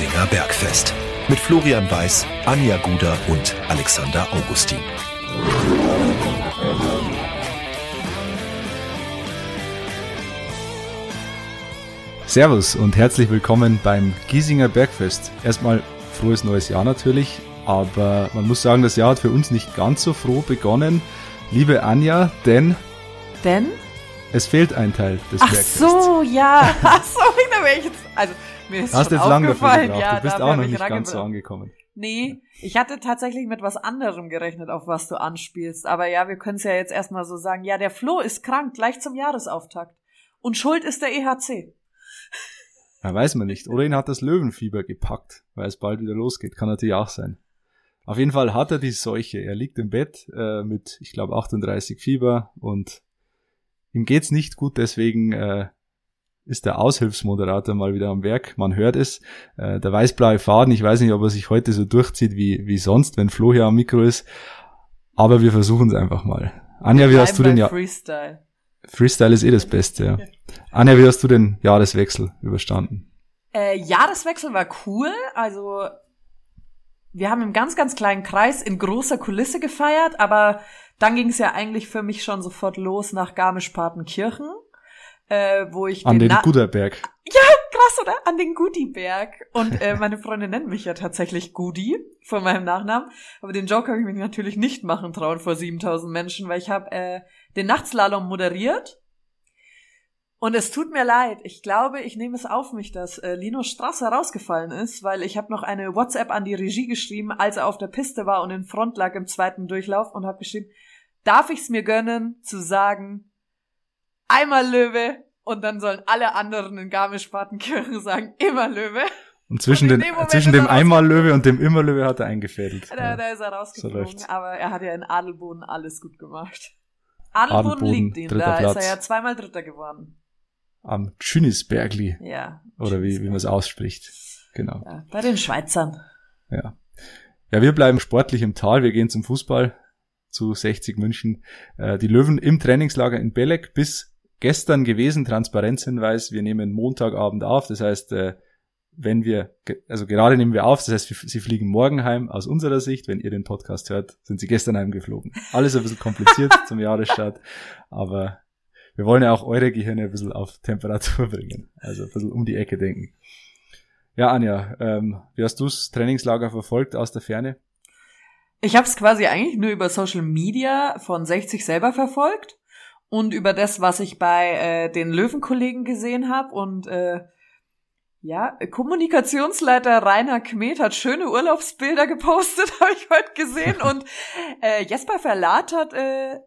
Giesinger Bergfest. Mit Florian Weiß, Anja Guder und Alexander Augustin. Servus und herzlich willkommen beim Giesinger Bergfest. Erstmal frohes neues Jahr natürlich, aber man muss sagen, das Jahr hat für uns nicht ganz so froh begonnen. Liebe Anja, denn denn es fehlt ein Teil des Ach Bergfests. so, ja. Ach so, da wäre ich jetzt. Also, mir ist Hast jetzt lange dafür gebraucht. Ja, du bist auch noch ich nicht ganz so angekommen. Nee, ich hatte tatsächlich mit was anderem gerechnet, auf was du anspielst. Aber ja, wir können es ja jetzt erstmal so sagen. Ja, der Flo ist krank, gleich zum Jahresauftakt. Und schuld ist der EHC. Ja, weiß man nicht. Oder ihn hat das Löwenfieber gepackt, weil es bald wieder losgeht. Kann natürlich auch sein. Auf jeden Fall hat er die Seuche. Er liegt im Bett äh, mit, ich glaube, 38 Fieber und ihm geht's nicht gut. Deswegen äh, ist der Aushilfsmoderator mal wieder am Werk. Man hört es. Äh, der weißblaue Faden, ich weiß nicht, ob er sich heute so durchzieht wie, wie sonst, wenn Flo hier am Mikro ist. Aber wir versuchen es einfach mal. Anja, wie hast du den ja Freestyle. Freestyle ist eh das Beste, ja. Anja, wie hast du den Jahreswechsel überstanden? Äh, Jahreswechsel war cool. Also wir haben im ganz, ganz kleinen Kreis in großer Kulisse gefeiert, aber dann ging es ja eigentlich für mich schon sofort los nach Garmisch-Partenkirchen, äh, wo ich An den Na- Guderberg. krass, oder? An den Gudiberg. Und äh, meine Freunde nennen mich ja tatsächlich Gudi von meinem Nachnamen. Aber den Joke habe ich mich natürlich nicht machen trauen vor 7000 Menschen, weil ich habe äh, den Nachtslalom moderiert. Und es tut mir leid. Ich glaube, ich nehme es auf mich, dass äh, Lino Strasser rausgefallen ist, weil ich habe noch eine WhatsApp an die Regie geschrieben, als er auf der Piste war und in Front lag im zweiten Durchlauf und habe geschrieben, darf ich es mir gönnen, zu sagen, einmal Löwe und dann sollen alle anderen in Garmisch-Partenkirchen sagen, immer Löwe. Und zwischen, Und den, dem zwischen dem er Einmal-Löwe und dem Immer-Löwe hat er eingefädelt. Da, Ja. da ist er so rausgeflogen, läuft's. aber er hat ja in Adelboden alles gut gemacht. Adelboden, Adelboden, liegt ihm, da ist er Platz. ja zweimal Dritter geworden. Am Tschünisbergli, Ja. oder wie, wie man es ausspricht. Genau. Ja, bei den Schweizern. Ja. Ja, wir bleiben sportlich im Tal. Wir gehen zum Fußball zu 60 München. Äh, die Löwen im Trainingslager in Belek bis gestern gewesen. Transparenzhinweis. Wir nehmen Montagabend auf. Das heißt, äh, wenn wir, also gerade nehmen wir auf, das heißt, sie fliegen morgen heim aus unserer Sicht. Wenn ihr den Podcast hört, sind sie gestern heimgeflogen. Alles ein bisschen kompliziert zum Jahresstart, aber wir wollen ja auch eure Gehirne ein bisschen auf Temperatur bringen. Also ein bisschen um die Ecke denken. Ja, Anja, ähm, wie hast du's Trainingslager verfolgt aus der Ferne? Ich habe es quasi eigentlich nur über Social Media von 60 selber verfolgt und über das, was ich bei äh, den Löwenkollegen gesehen habe und äh, ja, Kommunikationsleiter Rainer Kmet hat schöne Urlaubsbilder gepostet, habe ich heute gesehen und äh, Jesper Verlat hat äh,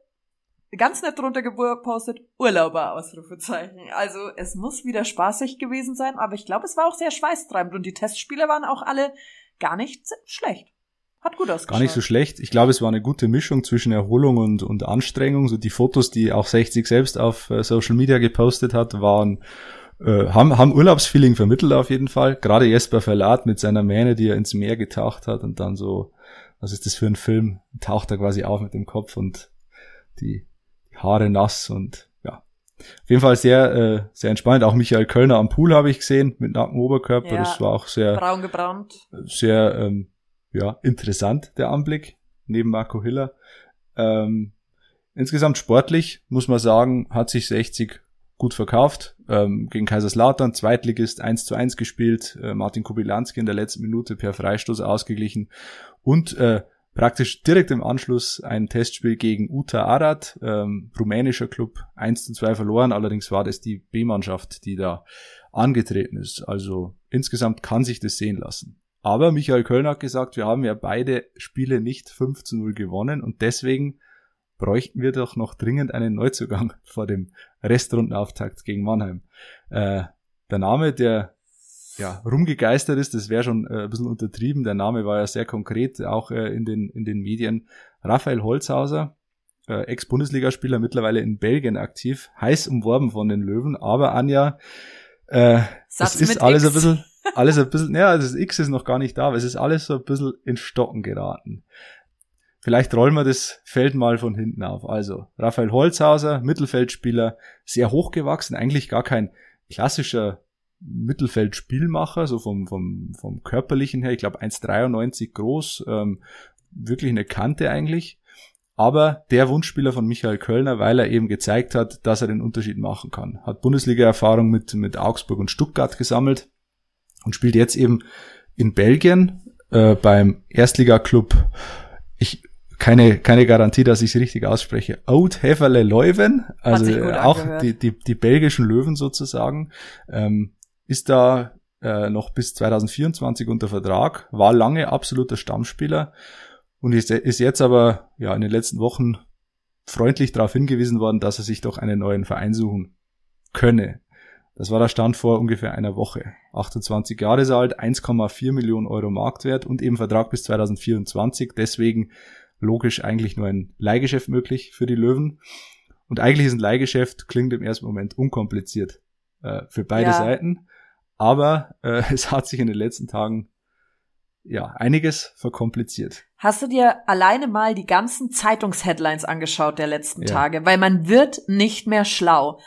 ganz nett drunter gepostet Urlauber Ausrufezeichen. Also es muss wieder spaßig gewesen sein, aber ich glaube, es war auch sehr schweißtreibend und die Testspiele waren auch alle gar nicht schlecht. Hat gut ausgeschaut. Gar nicht so schlecht. Ich glaube, es war eine gute Mischung zwischen Erholung und, und Anstrengung. So die Fotos, die auch 60 selbst auf äh, Social Media gepostet hat, waren äh, haben, haben Urlaubsfeeling vermittelt auf jeden Fall. Gerade Jesper Verlat mit seiner Mähne, die er ins Meer getaucht hat und dann so, was ist das für ein Film? Taucht er quasi auf mit dem Kopf und die Haare nass und ja. Auf jeden Fall sehr, äh, sehr entspannt. Auch Michael Kölner am Pool habe ich gesehen mit nacktem Oberkörper. Ja. Das war auch sehr, braun gebrannt. sehr ähm, ja, interessant, der Anblick, neben Marco Hiller. Ähm, insgesamt sportlich, muss man sagen, hat sich 60 gut verkauft. Ähm, gegen Kaiserslautern, Zweitligist 1 zu 1 gespielt, äh, Martin Kubilanski in der letzten Minute per Freistoß ausgeglichen und äh, praktisch direkt im Anschluss ein Testspiel gegen Uta Arad, ähm, rumänischer Club, 1 zu 2 verloren, allerdings war das die B-Mannschaft, die da angetreten ist. Also insgesamt kann sich das sehen lassen. Aber Michael Kölner hat gesagt, wir haben ja beide Spiele nicht 5 zu 0 gewonnen und deswegen bräuchten wir doch noch dringend einen Neuzugang vor dem Restrundenauftakt gegen Mannheim. Äh, der Name, der ja, rumgegeistert ist, das wäre schon äh, ein bisschen untertrieben. Der Name war ja sehr konkret, auch äh, in, den, in den Medien. Raphael Holzhauser, äh, Ex-Bundesligaspieler, mittlerweile in Belgien aktiv, heiß umworben von den Löwen, aber Anja, äh, Satz es ist alles X. ein bisschen, alles ein bisschen, ja, das X ist noch gar nicht da, aber es ist alles so ein bisschen in Stocken geraten. Vielleicht rollen wir das Feld mal von hinten auf. Also, Raphael Holzhauser, Mittelfeldspieler, sehr hochgewachsen, eigentlich gar kein klassischer Mittelfeldspielmacher, so vom, vom, vom körperlichen her, ich glaube 1,93 groß, ähm, wirklich eine Kante eigentlich. Aber der Wunschspieler von Michael Kölner, weil er eben gezeigt hat, dass er den Unterschied machen kann. Hat Bundesliga-Erfahrung mit, mit Augsburg und Stuttgart gesammelt und spielt jetzt eben in Belgien äh, beim Erstligaklub. Ich keine, keine Garantie, dass ich es richtig ausspreche. Oud Heverle Leuven, also auch die, die, die belgischen Löwen sozusagen, ähm, ist da äh, noch bis 2024 unter Vertrag, war lange absoluter Stammspieler und ist, ist jetzt aber ja in den letzten Wochen freundlich darauf hingewiesen worden, dass er sich doch einen neuen Verein suchen könne. Das war der Stand vor ungefähr einer Woche. 28 Jahre alt, 1,4 Millionen Euro Marktwert und eben Vertrag bis 2024. Deswegen logisch eigentlich nur ein Leihgeschäft möglich für die Löwen. Und eigentlich ist ein Leihgeschäft, klingt im ersten Moment unkompliziert äh, für beide ja. Seiten. Aber äh, es hat sich in den letzten Tagen ja einiges verkompliziert. Hast du dir alleine mal die ganzen Zeitungsheadlines angeschaut der letzten ja. Tage? Weil man wird nicht mehr schlau.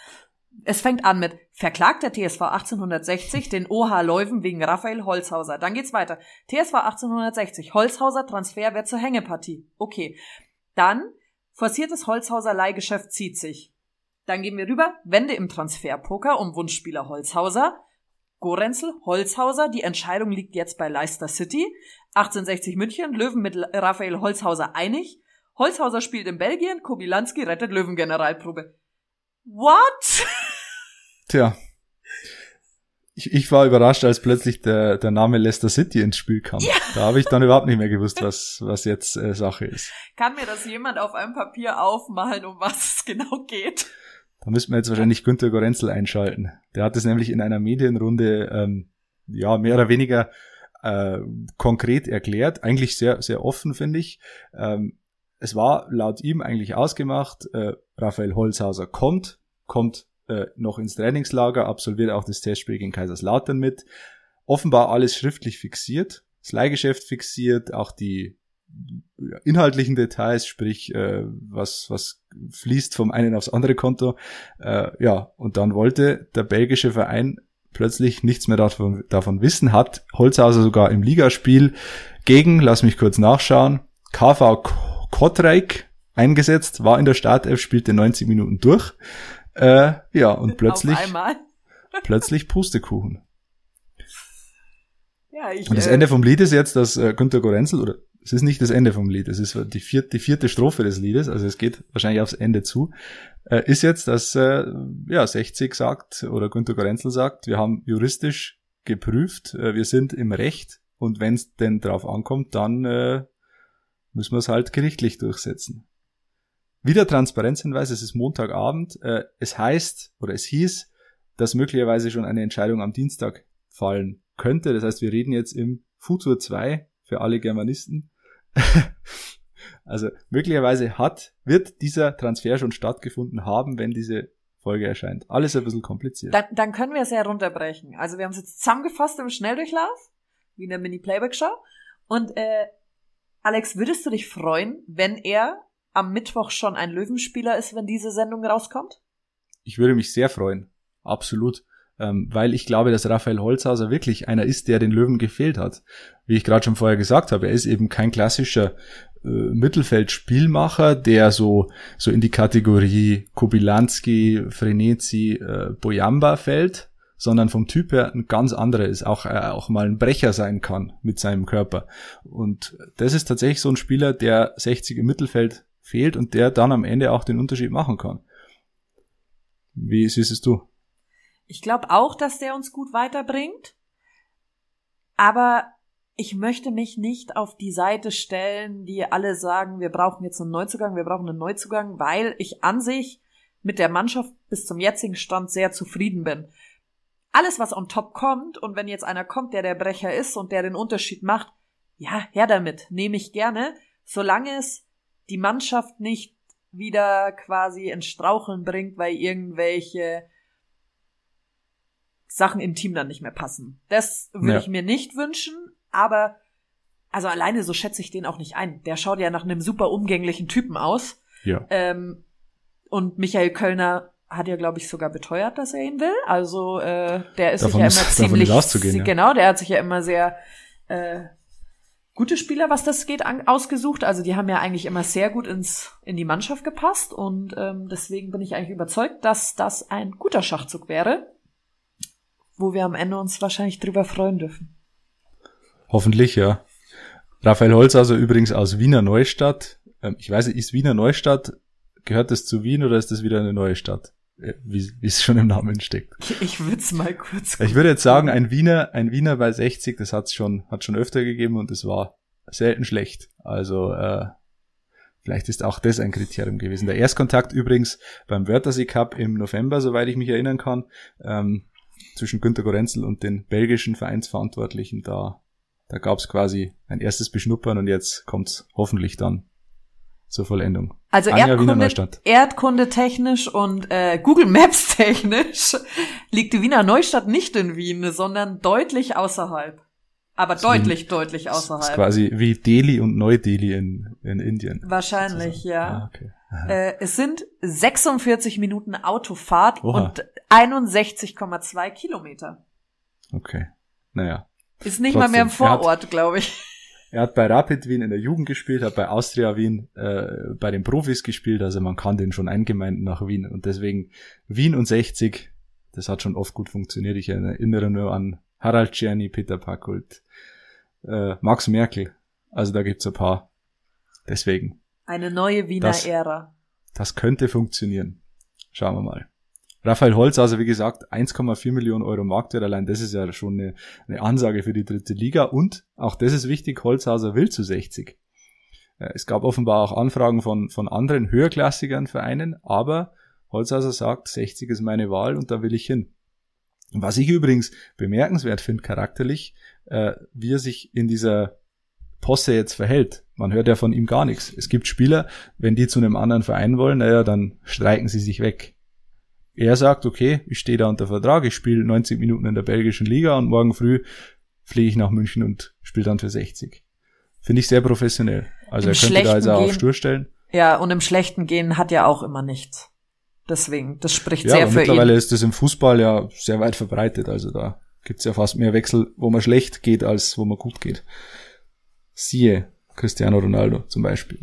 Es fängt an mit verklagt der TSV 1860 den OH Leuven wegen Raphael Holzhauser. Dann geht's weiter. TSV 1860 Holzhauser Transfer wird zur Hängepartie. Okay. Dann forciertes Holzhauser Leihgeschäft zieht sich. Dann gehen wir rüber. Wende im Transferpoker um Wunschspieler Holzhauser. Gorenzel, Holzhauser, die Entscheidung liegt jetzt bei Leicester City. 1860 München, Löwen mit Raphael Holzhauser einig. Holzhauser spielt in Belgien, Kobilanski rettet Löwen-Generalprobe. What? Tja. Ich, ich war überrascht, als plötzlich der, der Name Leicester City ins Spiel kam. Ja. Da habe ich dann überhaupt nicht mehr gewusst, was, was jetzt äh, Sache ist. Kann mir das jemand auf einem Papier aufmalen, um was es genau geht? Da müssten wir jetzt wahrscheinlich Günter Gorenzel einschalten. Der hat es nämlich in einer Medienrunde ähm, ja mehr oder weniger äh, konkret erklärt, eigentlich sehr sehr offen finde ich. Ähm, es war laut ihm eigentlich ausgemacht, äh, Raphael Holzhauser kommt, kommt äh, noch ins Trainingslager, absolviert auch das Testspiel gegen Kaiserslautern mit. Offenbar alles schriftlich fixiert, das Leihgeschäft fixiert, auch die inhaltlichen Details, sprich äh, was was fließt vom einen aufs andere Konto. Äh, ja, und dann wollte der belgische Verein plötzlich nichts mehr davon, davon wissen, hat Holzhauser sogar im Ligaspiel gegen, lass mich kurz nachschauen, KV Kotreik eingesetzt, war in der Startelf, spielte 90 Minuten durch. Äh, ja, und plötzlich, plötzlich Pustekuchen. Ja, ich, und das äh, Ende vom Lied ist jetzt, dass äh, Günter Gorenzel, oder es ist nicht das Ende vom Lied, es ist die vierte, die vierte Strophe des Liedes, also es geht wahrscheinlich aufs Ende zu, äh, ist jetzt, dass äh, ja 60 sagt oder Günter Gorenzel sagt, wir haben juristisch geprüft, äh, wir sind im Recht und wenn es denn drauf ankommt, dann äh, müssen wir es halt gerichtlich durchsetzen. Wieder Transparenzhinweis, es ist Montagabend. Äh, es heißt oder es hieß, dass möglicherweise schon eine Entscheidung am Dienstag fallen könnte. Das heißt, wir reden jetzt im Futur 2 für alle Germanisten. also möglicherweise hat, wird dieser Transfer schon stattgefunden haben, wenn diese Folge erscheint. Alles ein bisschen kompliziert. Dann, dann können wir es ja runterbrechen. Also wir haben es jetzt zusammengefasst im Schnelldurchlauf, wie in der Mini-Playback-Show. Und äh, Alex, würdest du dich freuen, wenn er am Mittwoch schon ein Löwenspieler ist, wenn diese Sendung rauskommt? Ich würde mich sehr freuen. Absolut. Ähm, weil ich glaube, dass Raphael Holzhauser wirklich einer ist, der den Löwen gefehlt hat. Wie ich gerade schon vorher gesagt habe, er ist eben kein klassischer äh, Mittelfeldspielmacher, der so, so in die Kategorie Kobilanski, Frenetzi, äh, Boyamba fällt, sondern vom Typ her ein ganz anderer ist, auch, äh, auch mal ein Brecher sein kann mit seinem Körper. Und das ist tatsächlich so ein Spieler, der 60 im Mittelfeld fehlt und der dann am Ende auch den Unterschied machen kann. Wie siehst es du? Ich glaube auch, dass der uns gut weiterbringt. Aber ich möchte mich nicht auf die Seite stellen, die alle sagen, wir brauchen jetzt einen Neuzugang, wir brauchen einen Neuzugang, weil ich an sich mit der Mannschaft bis zum jetzigen Stand sehr zufrieden bin. Alles, was on top kommt, und wenn jetzt einer kommt, der der Brecher ist und der den Unterschied macht, ja, her damit, nehme ich gerne, solange es die Mannschaft nicht wieder quasi ins Straucheln bringt, weil irgendwelche Sachen im Team dann nicht mehr passen. Das würde ja. ich mir nicht wünschen, aber also alleine so schätze ich den auch nicht ein. Der schaut ja nach einem super umgänglichen Typen aus. Ja. Ähm, und Michael Kölner hat ja, glaube ich, sogar beteuert, dass er ihn will. Also äh, der ist Davon sich ja ist- immer davon ziemlich ist auszugehen, genau, der hat sich ja immer sehr äh, gute Spieler, was das geht, an, ausgesucht. Also die haben ja eigentlich immer sehr gut ins in die Mannschaft gepasst und ähm, deswegen bin ich eigentlich überzeugt, dass das ein guter Schachzug wäre, wo wir am Ende uns wahrscheinlich drüber freuen dürfen. Hoffentlich, ja. Raphael Holzhauser übrigens aus Wiener Neustadt. Ähm, ich weiß nicht, ist Wiener Neustadt, gehört das zu Wien oder ist das wieder eine neue Stadt? Äh, Wie, wie es schon im Namen steckt. Ich, würde es mal kurz. Ich würde jetzt sagen, ein Wiener, ein Wiener bei 60, das hat's schon, hat schon öfter gegeben und es war selten schlecht. Also äh, vielleicht ist auch das ein Kriterium gewesen. Der Erstkontakt übrigens beim Wörthersee Cup im November, soweit ich mich erinnern kann, ähm, zwischen Günter Gorenzel und den belgischen Vereinsverantwortlichen, da, da gab's quasi ein erstes Beschnuppern und jetzt kommt's hoffentlich dann zur Vollendung. Also Anja Erdkunde. Erdkunde technisch und äh, Google Maps technisch liegt die Wiener Neustadt nicht in Wien, sondern deutlich außerhalb. Aber deutlich, deutlich Das ist außerhalb. quasi wie Delhi und Neu-Delhi in, in Indien. Wahrscheinlich, ja. Ah, okay. Äh, es sind 46 Minuten Autofahrt Oha. und 61,2 Kilometer. Okay. Naja. Ist nicht mal mehr im Trotzdem, Vorort, glaube ich. Er hat bei Rapid Wien in der Jugend gespielt, hat bei Austria Wien äh, bei den Profis gespielt, also man kann den schon eingemeinden nach Wien und deswegen Wien und 60, das hat schon oft gut funktioniert. Ich erinnere nur an Harald Czerny, Peter Packult, äh, Max Merkel, also da gibt's ein paar. Deswegen, Eine neue Wiener Das- Ära. das könnte funktionieren. Schauen wir mal. Raphael Holz, also wie gesagt, 1,4 Millionen Euro Marktwert, allein das ist ja schon eine, eine Ansage für die dritte Liga und auch das ist wichtig, Holzhauser will zu 60. Äh, Es gab offenbar auch Anfragen von, von anderen höherklassigeren Vereinen, aber Holzhauser sagt, 60 ist meine Wahl und da will ich hin. Was ich übrigens bemerkenswert finde, charakterlich, äh, wie er sich in dieser Posse jetzt verhält. Man hört ja von ihm gar nichts. Es gibt Spieler, wenn die zu einem anderen Verein wollen, naja, dann streiken sie sich weg. Er sagt, okay, ich stehe da unter Vertrag, ich spiele 90 Minuten in der belgischen Liga und morgen früh fliege ich nach München und spiele dann für 60. Finde ich sehr professionell. Also Im er könnte da also auch stur stellen. Ja, und im schlechten Gehen hat ja auch immer nichts. Deswegen, das spricht Ja, sehr für mittlerweile ihn. ist das im Fußball ja sehr weit verbreitet. Also da gibt's ja fast mehr Wechsel, wo man schlecht geht, als wo man gut geht. Siehe Cristiano Ronaldo zum Beispiel.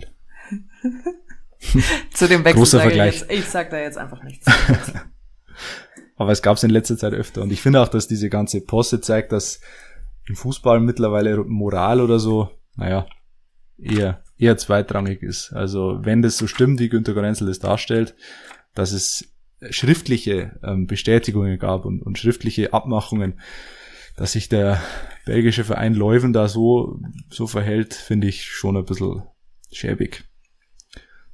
Zu dem Wechsel großer sage ich Vergleich. jetzt, ich sag da jetzt einfach nichts. Aber es gab's in letzter Zeit öfter. Und ich finde auch, dass diese ganze Posse zeigt, dass im Fußball mittlerweile Moral oder so, naja, eher, eher zweitrangig ist. Also wenn das so stimmt, wie Günter Gorenzel das darstellt, dass es schriftliche ähm, Bestätigungen gab und, und schriftliche Abmachungen, dass sich der belgische Verein Leuven da so, so verhält, finde ich schon ein bisschen schäbig.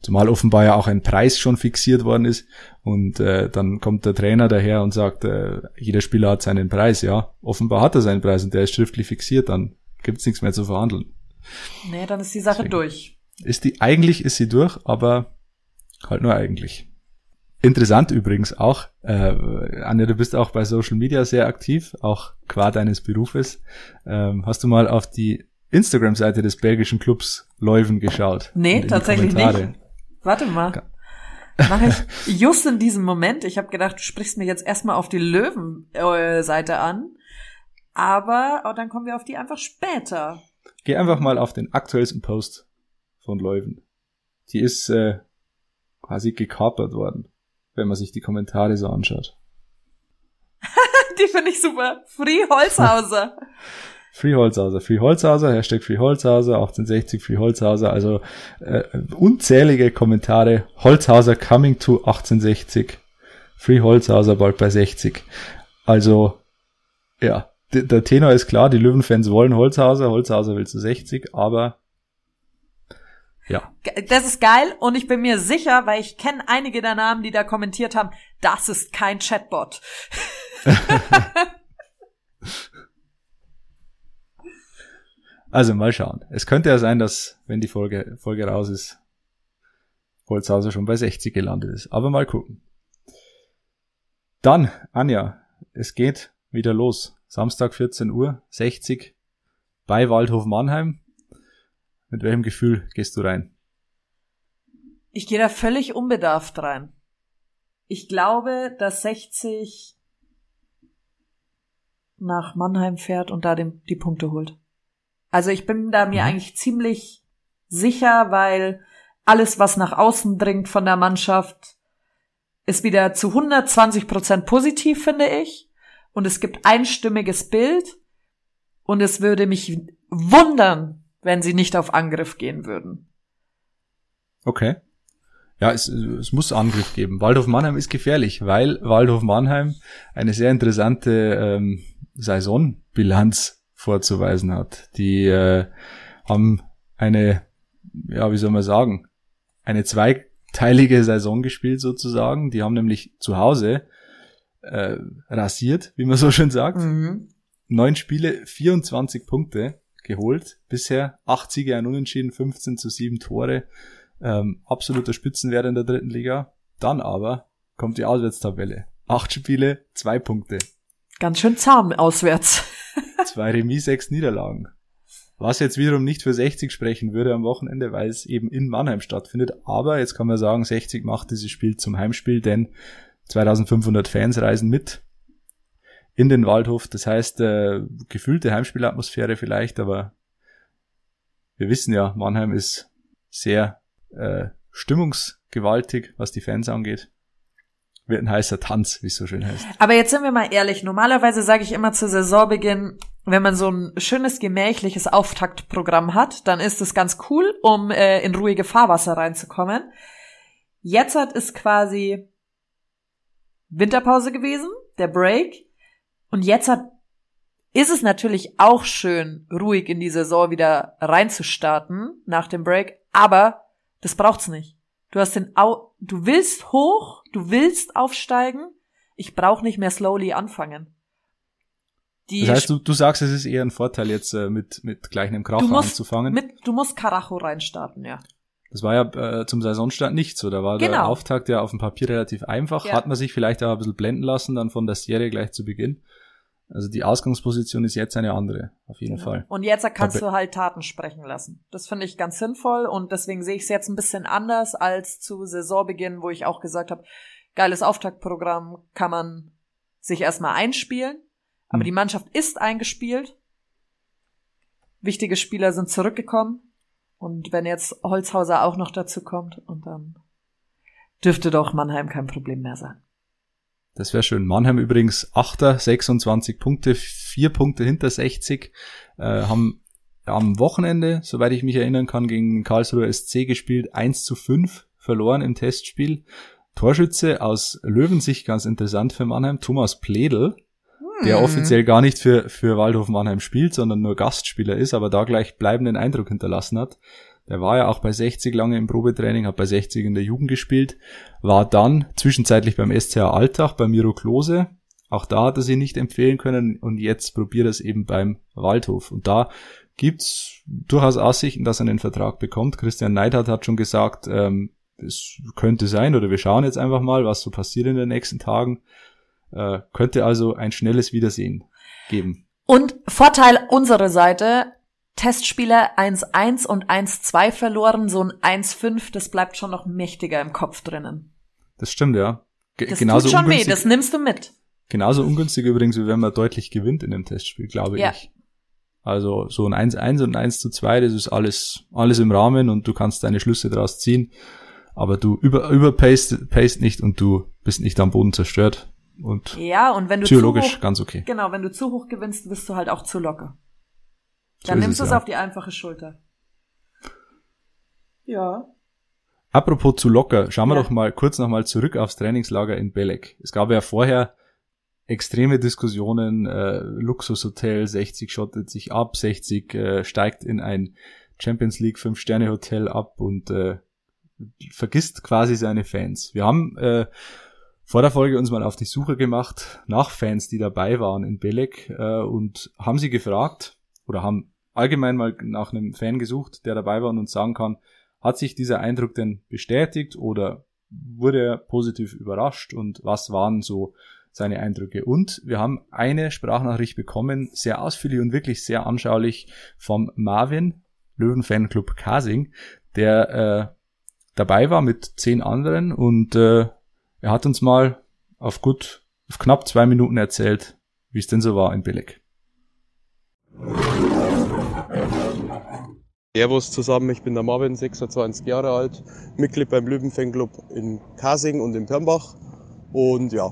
Zumal offenbar ja auch ein Preis schon fixiert worden ist und äh, dann kommt der Trainer daher und sagt, äh, jeder Spieler hat seinen Preis, ja. Offenbar hat er seinen Preis und der ist schriftlich fixiert, dann gibt's nichts mehr zu verhandeln. nee, dann ist die Sache Deswegen. durch. Ist die, eigentlich ist sie durch, aber halt nur eigentlich. Interessant übrigens auch, äh, Anja, du bist auch bei Social Media sehr aktiv, auch qua deines Berufes. Ähm, hast du mal auf die Instagram-Seite des belgischen Clubs Leuven geschaut? Nee, tatsächlich nicht. Warte mal. Mach ich just in diesem Moment. Ich habe gedacht, du sprichst mir jetzt erstmal auf die Löwen-Seite an. Aber oh, dann kommen wir auf die einfach später. Geh einfach mal auf den aktuellsten Post von Leuven. Die ist äh, quasi gekapert worden, wenn man sich die Kommentare so anschaut. Die finde ich super. Free Holzhauser. Free Holzhauser, Free Holzhauser, Hashtag Free Holzhauser, 1860 Free Holzhauser, also äh, unzählige Kommentare. Holzhauser coming to 1860. Free Holzhauser bald bei 60. Also, ja, d- der Tenor ist klar, die Löwenfans wollen Holzhauser, Holzhauser will zu 60, aber ja, Das ist geil und ich bin mir sicher, weil ich kenne einige der Namen, die da kommentiert haben, das ist kein Chatbot. also mal schauen. Es könnte ja sein, dass, wenn die Folge, Folge raus ist, Holzhauser schon bei 60 gelandet ist. Aber mal gucken. Dann, Anja, es geht wieder los. Samstag 14 Uhr, 60 bei Waldhof Mannheim. Mit welchem Gefühl gehst du rein? Ich gehe da völlig unbedarft rein. Ich glaube, dass 60 nach Mannheim fährt und da den, die Punkte holt. Also ich bin da mir mhm. eigentlich ziemlich sicher, weil alles, was nach außen dringt von der Mannschaft, ist wieder zu 120 Prozent positiv, finde ich. Und es gibt einstimmiges Bild. Und es würde mich wundern, wenn sie nicht auf Angriff gehen würden. Okay. Ja, es, es muss Angriff geben. Waldhof Mannheim ist gefährlich, weil Waldhof Mannheim eine sehr interessante ähm, Saisonbilanz vorzuweisen hat. Die äh, haben eine, ja, wie soll man sagen, eine zweiteilige Saison gespielt sozusagen. Die haben nämlich zu Hause äh, rasiert, wie man so schön sagt. Mhm. Neun Spiele, 24 Punkte geholt. Bisher acht Siege, ein Unentschieden, 15 zu 7 Tore. Ähm, absoluter Spitzenwert in der dritten Liga. Dann aber kommt die Auswärtstabelle. Acht Spiele, zwei Punkte. Ganz schön zahm auswärts. Zwei Remis, sechs Niederlagen. Was jetzt wiederum nicht für 60 sprechen würde am Wochenende, weil es eben in Mannheim stattfindet. Aber jetzt kann man sagen, 60 macht dieses Spiel zum Heimspiel, denn 2500 Fans reisen mit in den Waldhof. Das heißt, äh, gefühlte Heimspielatmosphäre vielleicht, aber wir wissen ja, Mannheim ist sehr äh, stimmungsgewaltig, was die Fans angeht. Wird ein heißer Tanz, wie es so schön heißt. Aber jetzt sind wir mal ehrlich. Normalerweise sage ich immer zu Saisonbeginn, wenn man so ein schönes, gemächliches Auftaktprogramm hat, dann ist es ganz cool, um äh, in ruhige Fahrwasser reinzukommen. Jetzt hat es quasi Winterpause gewesen, der Break. Und jetzt hat, ist es natürlich auch schön, ruhig in die Saison wieder reinzustarten nach dem Break, aber das braucht's nicht. Du hast den Au du willst hoch, du willst aufsteigen. Ich brauche nicht mehr slowly anfangen. Die das heißt, du, du sagst, es ist eher ein Vorteil jetzt äh, mit mit gleich einem Kracher anzufangen. Mit, du musst Karacho reinstarten, ja. Das war ja äh, zum Saisonstart nicht so. Da war genau. der Auftakt ja auf dem Papier relativ einfach. Ja. Hat man sich vielleicht auch ein bisschen blenden lassen, dann von der Serie gleich zu Beginn. Also die Ausgangsposition ist jetzt eine andere, auf jeden genau. Fall. Und jetzt kannst Dabei du halt Taten sprechen lassen. Das finde ich ganz sinnvoll und deswegen sehe ich es jetzt ein bisschen anders als zu Saisonbeginn, wo ich auch gesagt habe, geiles Auftaktprogramm kann man sich erstmal einspielen. Aber hm. die Mannschaft ist eingespielt. Wichtige Spieler sind zurückgekommen. Und wenn jetzt Holzhauser auch noch dazu kommt und dann dürfte doch Mannheim kein Problem mehr sein. Das wäre schön. Mannheim übrigens Achter, 26 Punkte, vier Punkte hinter 60, äh, haben am Wochenende, soweit ich mich erinnern kann, gegen Karlsruher SC gespielt, 1 zu 5 verloren im Testspiel. Torschütze aus Löwensicht, ganz interessant für Mannheim, Thomas Pledel, hm. der offiziell gar nicht für, für Waldhof Mannheim spielt, sondern nur Gastspieler ist, aber da gleich bleibenden Eindruck hinterlassen hat. Der war ja auch bei 60 lange im Probetraining, hat bei 60 in der Jugend gespielt, war dann zwischenzeitlich beim SCA Altach bei Miro Klose. Auch da hat er sie nicht empfehlen können und jetzt probiert er es eben beim Waldhof. Und da gibt's durchaus Aussichten, dass er einen Vertrag bekommt. Christian Neidhardt hat schon gesagt, ähm, es könnte sein oder wir schauen jetzt einfach mal, was so passiert in den nächsten Tagen. Äh, könnte also ein schnelles Wiedersehen geben. Und Vorteil unserer Seite, Testspiele 1-1 und 1-2 verloren, so ein 1-5, das bleibt schon noch mächtiger im Kopf drinnen. Das stimmt, ja. G das genauso tut schon weh, das nimmst du mit. Genauso ungünstig übrigens, wie wenn man deutlich gewinnt in dem Testspiel, glaube ja. ich. Also so ein 1-1 und ein 1-2, das ist alles, alles im Rahmen und du kannst deine Schlüsse daraus ziehen. Aber du über, überpaced paced nicht und du bist nicht am Boden zerstört. Und ja, und wenn du psychologisch hoch, ganz okay. Genau, wenn du zu hoch gewinnst, bist du halt auch zu locker. Dann so nimmst du es ja. auf die einfache Schulter. Ja. Apropos zu locker, schauen wir ja. doch mal kurz nochmal zurück aufs Trainingslager in Belek. Es gab ja vorher extreme Diskussionen, äh, Luxushotel, 60 schottet sich ab, 60 äh, steigt in ein Champions League 5-Sterne-Hotel ab und äh, vergisst quasi seine Fans. Wir haben äh, vor der Folge uns mal auf die Suche gemacht nach Fans, die dabei waren in Belek äh, und haben sie gefragt, oder haben allgemein mal nach einem Fan gesucht, der dabei war und uns sagen kann, hat sich dieser Eindruck denn bestätigt oder wurde er positiv überrascht und was waren so seine Eindrücke. Und wir haben eine Sprachnachricht bekommen, sehr ausführlich und wirklich sehr anschaulich vom Marvin, Löwen-Fanclub Kasing, der äh, dabei war mit zehn anderen und äh, er hat uns mal auf gut, auf knapp zwei Minuten erzählt, wie es denn so war in Belek. Servus zusammen, ich bin der Marvin, 26 Jahre alt, Mitglied beim Löwenfanclub in Kasing und in Pirnbach. Und ja,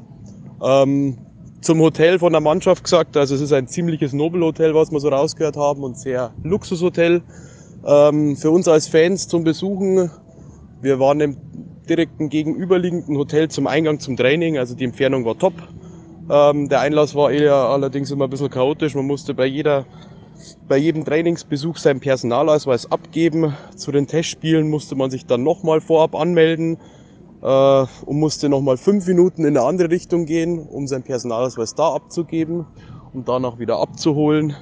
ähm, zum Hotel von der Mannschaft gesagt, also es ist ein ziemliches Nobelhotel, was wir so rausgehört haben und sehr Luxushotel. Ähm, für uns als Fans zum Besuchen, wir waren im direkten gegenüberliegenden Hotel zum Eingang zum Training, also die Entfernung war top. Ähm, der Einlass war eher allerdings immer ein bisschen chaotisch, man musste bei jeder bei jedem Trainingsbesuch seinen Personalausweis abgeben. Zu den Testspielen musste man sich dann nochmal vorab anmelden äh, und musste nochmal fünf Minuten in eine andere Richtung gehen, um seinen Personalausweis da abzugeben und danach wieder abzuholen.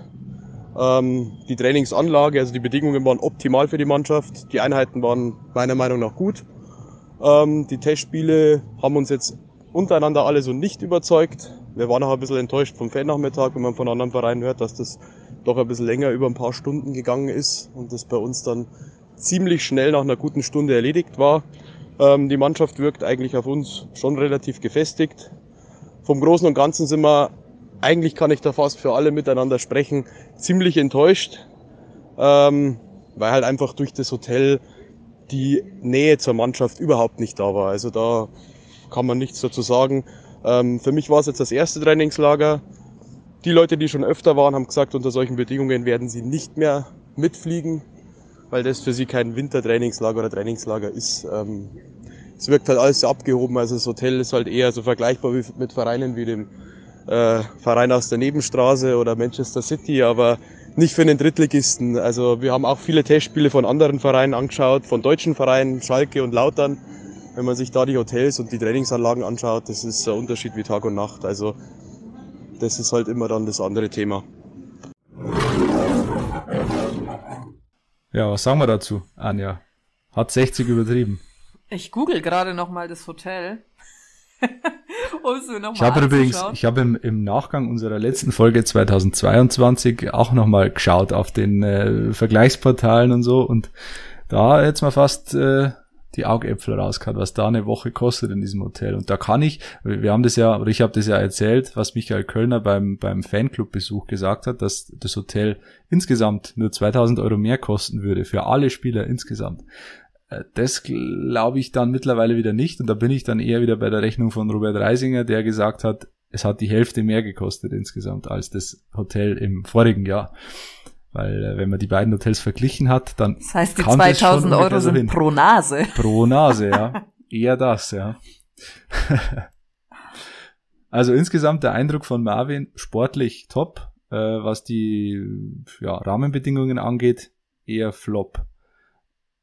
Ähm, die Trainingsanlage, also die Bedingungen waren optimal für die Mannschaft. Die Einheiten waren meiner Meinung nach gut. Ähm, die Testspiele haben uns jetzt untereinander alle so nicht überzeugt. Wir waren auch ein bisschen enttäuscht vom Fan-Nachmittag, wenn man von anderen Vereinen hört, dass das doch ein bisschen länger über ein paar Stunden gegangen ist und das bei uns dann ziemlich schnell nach einer guten Stunde erledigt war. Ähm, die Mannschaft wirkt eigentlich auf uns schon relativ gefestigt. Vom Großen und Ganzen sind wir, eigentlich kann ich da fast für alle miteinander sprechen, ziemlich enttäuscht, ähm, weil halt einfach durch das Hotel die Nähe zur Mannschaft überhaupt nicht da war. Also da kann man nichts dazu sagen. Ähm, für mich war es jetzt das erste Trainingslager. Die Leute, die schon öfter waren, haben gesagt, unter solchen Bedingungen werden sie nicht mehr mitfliegen, weil das für sie kein Wintertrainingslager oder Trainingslager ist. Ähm, es wirkt halt alles so abgehoben, also das Hotel ist halt eher so vergleichbar wie mit Vereinen wie dem äh, Verein aus der Nebenstraße oder Manchester City, aber nicht für einen Drittligisten. Also wir haben auch viele Testspiele von anderen Vereinen angeschaut, von deutschen Vereinen, Schalke und Lautern. Wenn man sich da die Hotels und die Trainingsanlagen anschaut, das ist ein Unterschied wie Tag und Nacht. Also das ist halt immer dann das andere Thema. Ja, was sagen wir dazu, Anja? Hat 60 übertrieben. Ich google gerade nochmal das Hotel. um ich habe übrigens, ich habe im, im Nachgang unserer letzten Folge 2022 auch nochmal geschaut auf den äh, Vergleichsportalen und so und da jetzt mal fast äh, die Augäpfel rausgehauen, was da eine Woche kostet in diesem Hotel. Und da kann ich, wir haben das ja, oder ich habe das ja erzählt, was Michael Kölner beim, beim Fanclub-Besuch gesagt hat, dass das Hotel insgesamt nur 2000 Euro mehr kosten würde, für alle Spieler insgesamt. Äh, das glaube ich dann mittlerweile wieder nicht. Und da bin ich dann eher wieder bei der Rechnung von Robert Reisinger, der gesagt hat, es hat die Hälfte mehr gekostet insgesamt als das Hotel im vorigen Jahr. Weil äh, wenn man die beiden Hotels verglichen hat, dann. Das heißt, die 2000 Euro sind hin. pro Nase. Pro Nase, ja. Eher das, ja. also insgesamt der Eindruck von Marvin sportlich top, äh, was die ja, Rahmenbedingungen angeht, eher flop.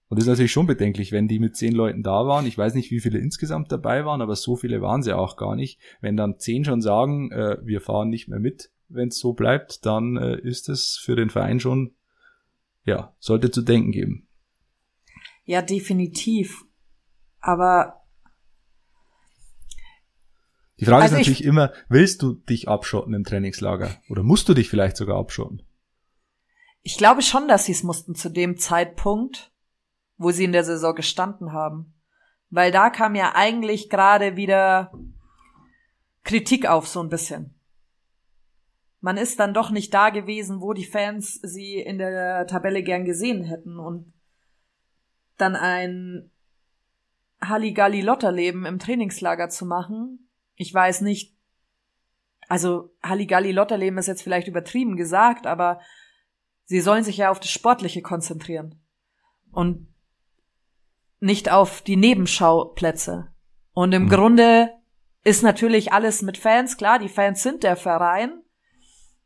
Und das ist natürlich schon bedenklich, wenn die mit zehn Leuten da waren. Ich weiß nicht, wie viele insgesamt dabei waren, aber so viele waren sie auch gar nicht. Wenn dann zehn schon sagen, äh, wir fahren nicht mehr mit, wenn es so bleibt, dann äh, ist es für den Verein schon, ja, sollte zu denken geben. Ja, definitiv. Aber die Frage also ist natürlich immer, willst du dich abschotten im Trainingslager? Oder musst du dich vielleicht sogar abschotten? Ich glaube schon, dass sie es mussten zu dem Zeitpunkt, wo sie in der Saison gestanden haben. Weil da kam ja eigentlich gerade wieder Kritik auf, so ein bisschen man ist dann doch nicht da gewesen, wo die Fans sie in der Tabelle gern gesehen hätten und dann ein Halligalli-Lotterleben im Trainingslager zu machen. Ich weiß nicht, also Halligalli-Lotterleben ist jetzt vielleicht übertrieben gesagt, aber sie sollen sich ja auf das Sportliche konzentrieren und nicht auf die Nebenschauplätze. Und im mhm. Grunde ist natürlich alles mit Fans, klar, die Fans sind der Verein,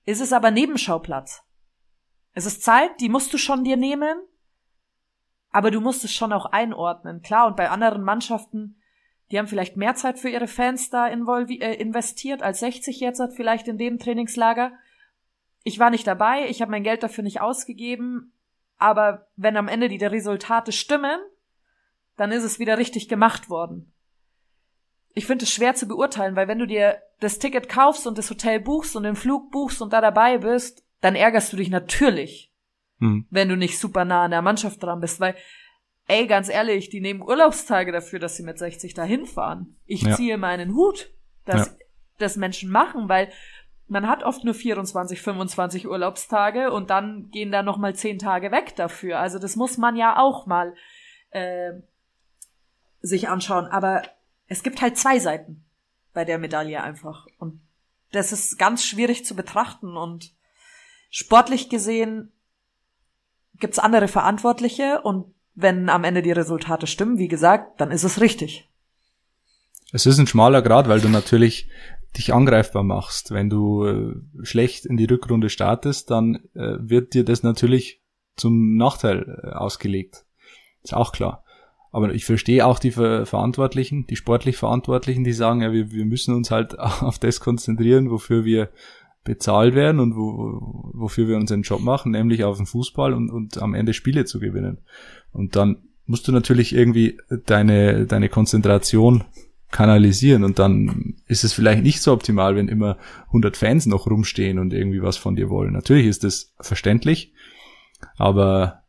ist es aber Nebenschauplatz. Es ist Zeit, die musst du schon dir nehmen, aber du musst es schon auch einordnen. Klar, und bei anderen Mannschaften, die haben vielleicht mehr Zeit für ihre Fans da äh, investiert als 60 jetzt hat vielleicht in dem Trainingslager. Ich war nicht dabei, ich habe mein Geld dafür nicht ausgegeben, aber wenn am Ende die Resultate stimmen, dann ist es wieder richtig gemacht worden ich finde es schwer zu beurteilen, weil wenn du dir das Ticket kaufst und das Hotel buchst und den Flug buchst und da dabei bist, dann ärgerst du dich natürlich, hm. wenn du nicht super nah an der Mannschaft dran bist, weil ey, ganz ehrlich, die nehmen Urlaubstage dafür, dass sie mit 60 dahin fahren. Ich Ja. ziehe meinen Hut, dass Ja. das Menschen machen, weil man hat oft nur 24, 25 Urlaubstage und dann gehen da noch mal 10 Tage weg dafür. Also das muss man ja auch mal äh, sich anschauen. Aber es gibt halt zwei Seiten bei der Medaille einfach. Und das ist ganz schwierig zu betrachten. Und sportlich gesehen gibt's andere Verantwortliche und wenn am Ende die Resultate stimmen, wie gesagt, dann ist es richtig. Es ist ein schmaler Grad, weil du natürlich dich angreifbar machst. Wenn du äh, schlecht in die Rückrunde startest, dann äh, wird dir das natürlich zum Nachteil äh, ausgelegt. Ist auch klar. Aber ich verstehe auch die Ver Verantwortlichen, die sportlich Verantwortlichen, die sagen, ja, wir, wir müssen uns halt auf das konzentrieren, wofür wir bezahlt werden und wo, wofür wir unseren Job machen, nämlich auf den Fußball und, und am Ende Spiele zu gewinnen. Und dann musst du natürlich irgendwie deine, deine Konzentration kanalisieren und dann ist es vielleicht nicht so optimal, wenn immer 100 Fans noch rumstehen und irgendwie was von dir wollen. Natürlich ist das verständlich, aber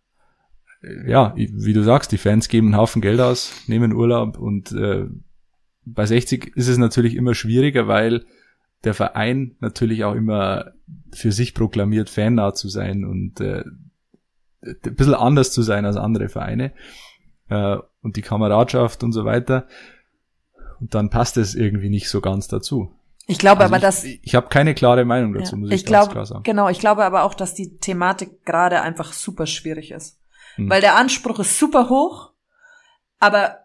ja, wie du sagst, die Fans geben einen Haufen Geld aus, nehmen Urlaub und äh, bei 60 ist es natürlich immer schwieriger, weil der Verein natürlich auch immer für sich proklamiert, fannah zu sein und äh, ein bisschen anders zu sein als andere Vereine äh, und die Kameradschaft und so weiter. Und dann passt es irgendwie nicht so ganz dazu. Ich glaube Also aber, ich, dass ich habe keine klare Meinung dazu, Ja. muss ich, ich ganz glaube, klar sagen. genau, ich glaube aber auch, dass die Thematik gerade einfach super schwierig ist. Hm. Weil der Anspruch ist super hoch, aber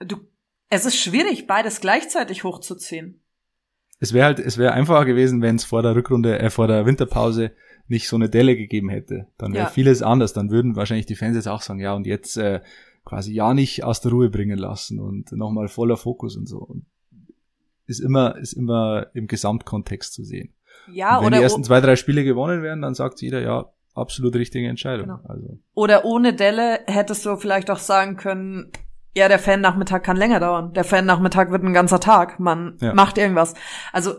du, es ist schwierig, beides gleichzeitig hochzuziehen. Es wäre halt, es wäre einfacher gewesen, wenn es vor der Rückrunde, äh, vor der Winterpause nicht so eine Delle gegeben hätte. Dann wäre Ja. vieles anders. Dann würden wahrscheinlich die Fans jetzt auch sagen, ja, und jetzt äh, quasi ja nicht aus der Ruhe bringen lassen und nochmal voller Fokus und so. Und ist immer, ist immer im Gesamtkontext zu sehen. Ja, und wenn oder, die ersten zwei, drei Spiele gewonnen werden, dann sagt jeder, ja, absolut richtige Entscheidung. Genau. Also, oder ohne Delle hättest du vielleicht auch sagen können, ja, der Fan-Nachmittag kann länger dauern. Der Fan-Nachmittag wird ein ganzer Tag. Man Ja. macht irgendwas. Also,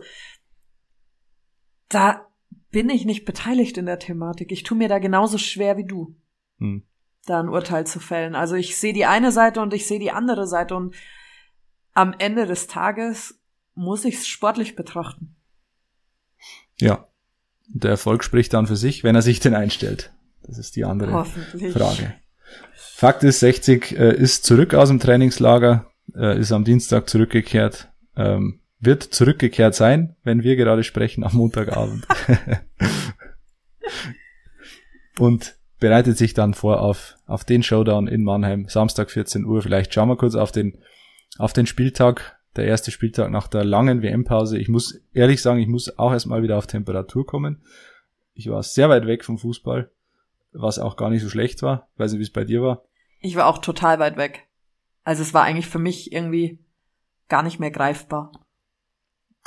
da bin ich nicht beteiligt in der Thematik. Ich tue mir da genauso schwer wie du. hm. da ein Urteil zu fällen. Also ich sehe die eine Seite und ich sehe die andere Seite und am Ende des Tages muss ich es sportlich betrachten. ja. Der Erfolg spricht dann für sich, wenn er sich denn einstellt. Das ist die andere. Frage. Fakt ist, 60 äh, ist zurück aus dem Trainingslager, äh, ist am Dienstag zurückgekehrt, ähm, wird zurückgekehrt sein, wenn wir gerade sprechen, am Montagabend. Und bereitet sich dann vor auf, auf den Showdown in Mannheim, Samstag 14 Uhr. Vielleicht schauen wir kurz auf den, auf den Spieltag, der erste Spieltag nach der langen WM-Pause. Ich muss ehrlich sagen, ich muss auch erstmal wieder auf Temperatur kommen. Ich war sehr weit weg vom Fußball, was auch gar nicht so schlecht war. Ich weiß nicht, wie es bei dir war. Ich war auch total weit weg. Also es war eigentlich für mich irgendwie gar nicht mehr greifbar.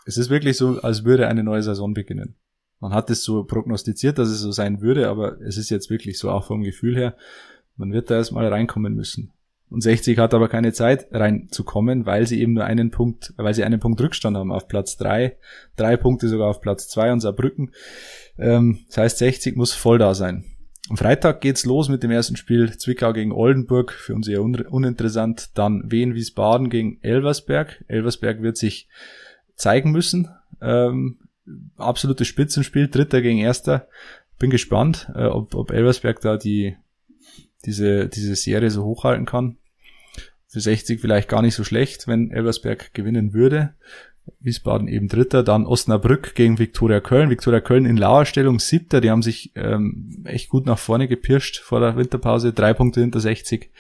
Es ist wirklich so, als würde eine neue Saison beginnen. Man hat es so prognostiziert, dass es so sein würde, aber es ist jetzt wirklich so, auch vom Gefühl her. Man wird da erstmal reinkommen müssen. Und 60 hat aber keine Zeit reinzukommen, weil sie eben nur einen Punkt, weil sie einen Punkt Rückstand haben auf Platz drei, drei Punkte sogar auf Platz zwei und Saarbrücken. Ähm, das heißt, 60 muss voll da sein. Am Freitag geht's los mit dem ersten Spiel Zwickau gegen Oldenburg, für uns eher un uninteressant. Dann Wien Wiesbaden gegen Elversberg. Elversberg wird sich zeigen müssen. Ähm, absolutes Spitzenspiel, Dritter gegen Erster. Bin gespannt, äh, ob, ob Elversberg da die diese diese Serie so hochhalten kann. Für 60 vielleicht gar nicht so schlecht, wenn Elversberg gewinnen würde. Wiesbaden eben Dritter, dann Osnabrück gegen Viktoria Köln. Viktoria Köln in Lauerstellung Siebter, die haben sich ähm, echt gut nach vorne gepirscht vor der Winterpause, drei Punkte hinter 60.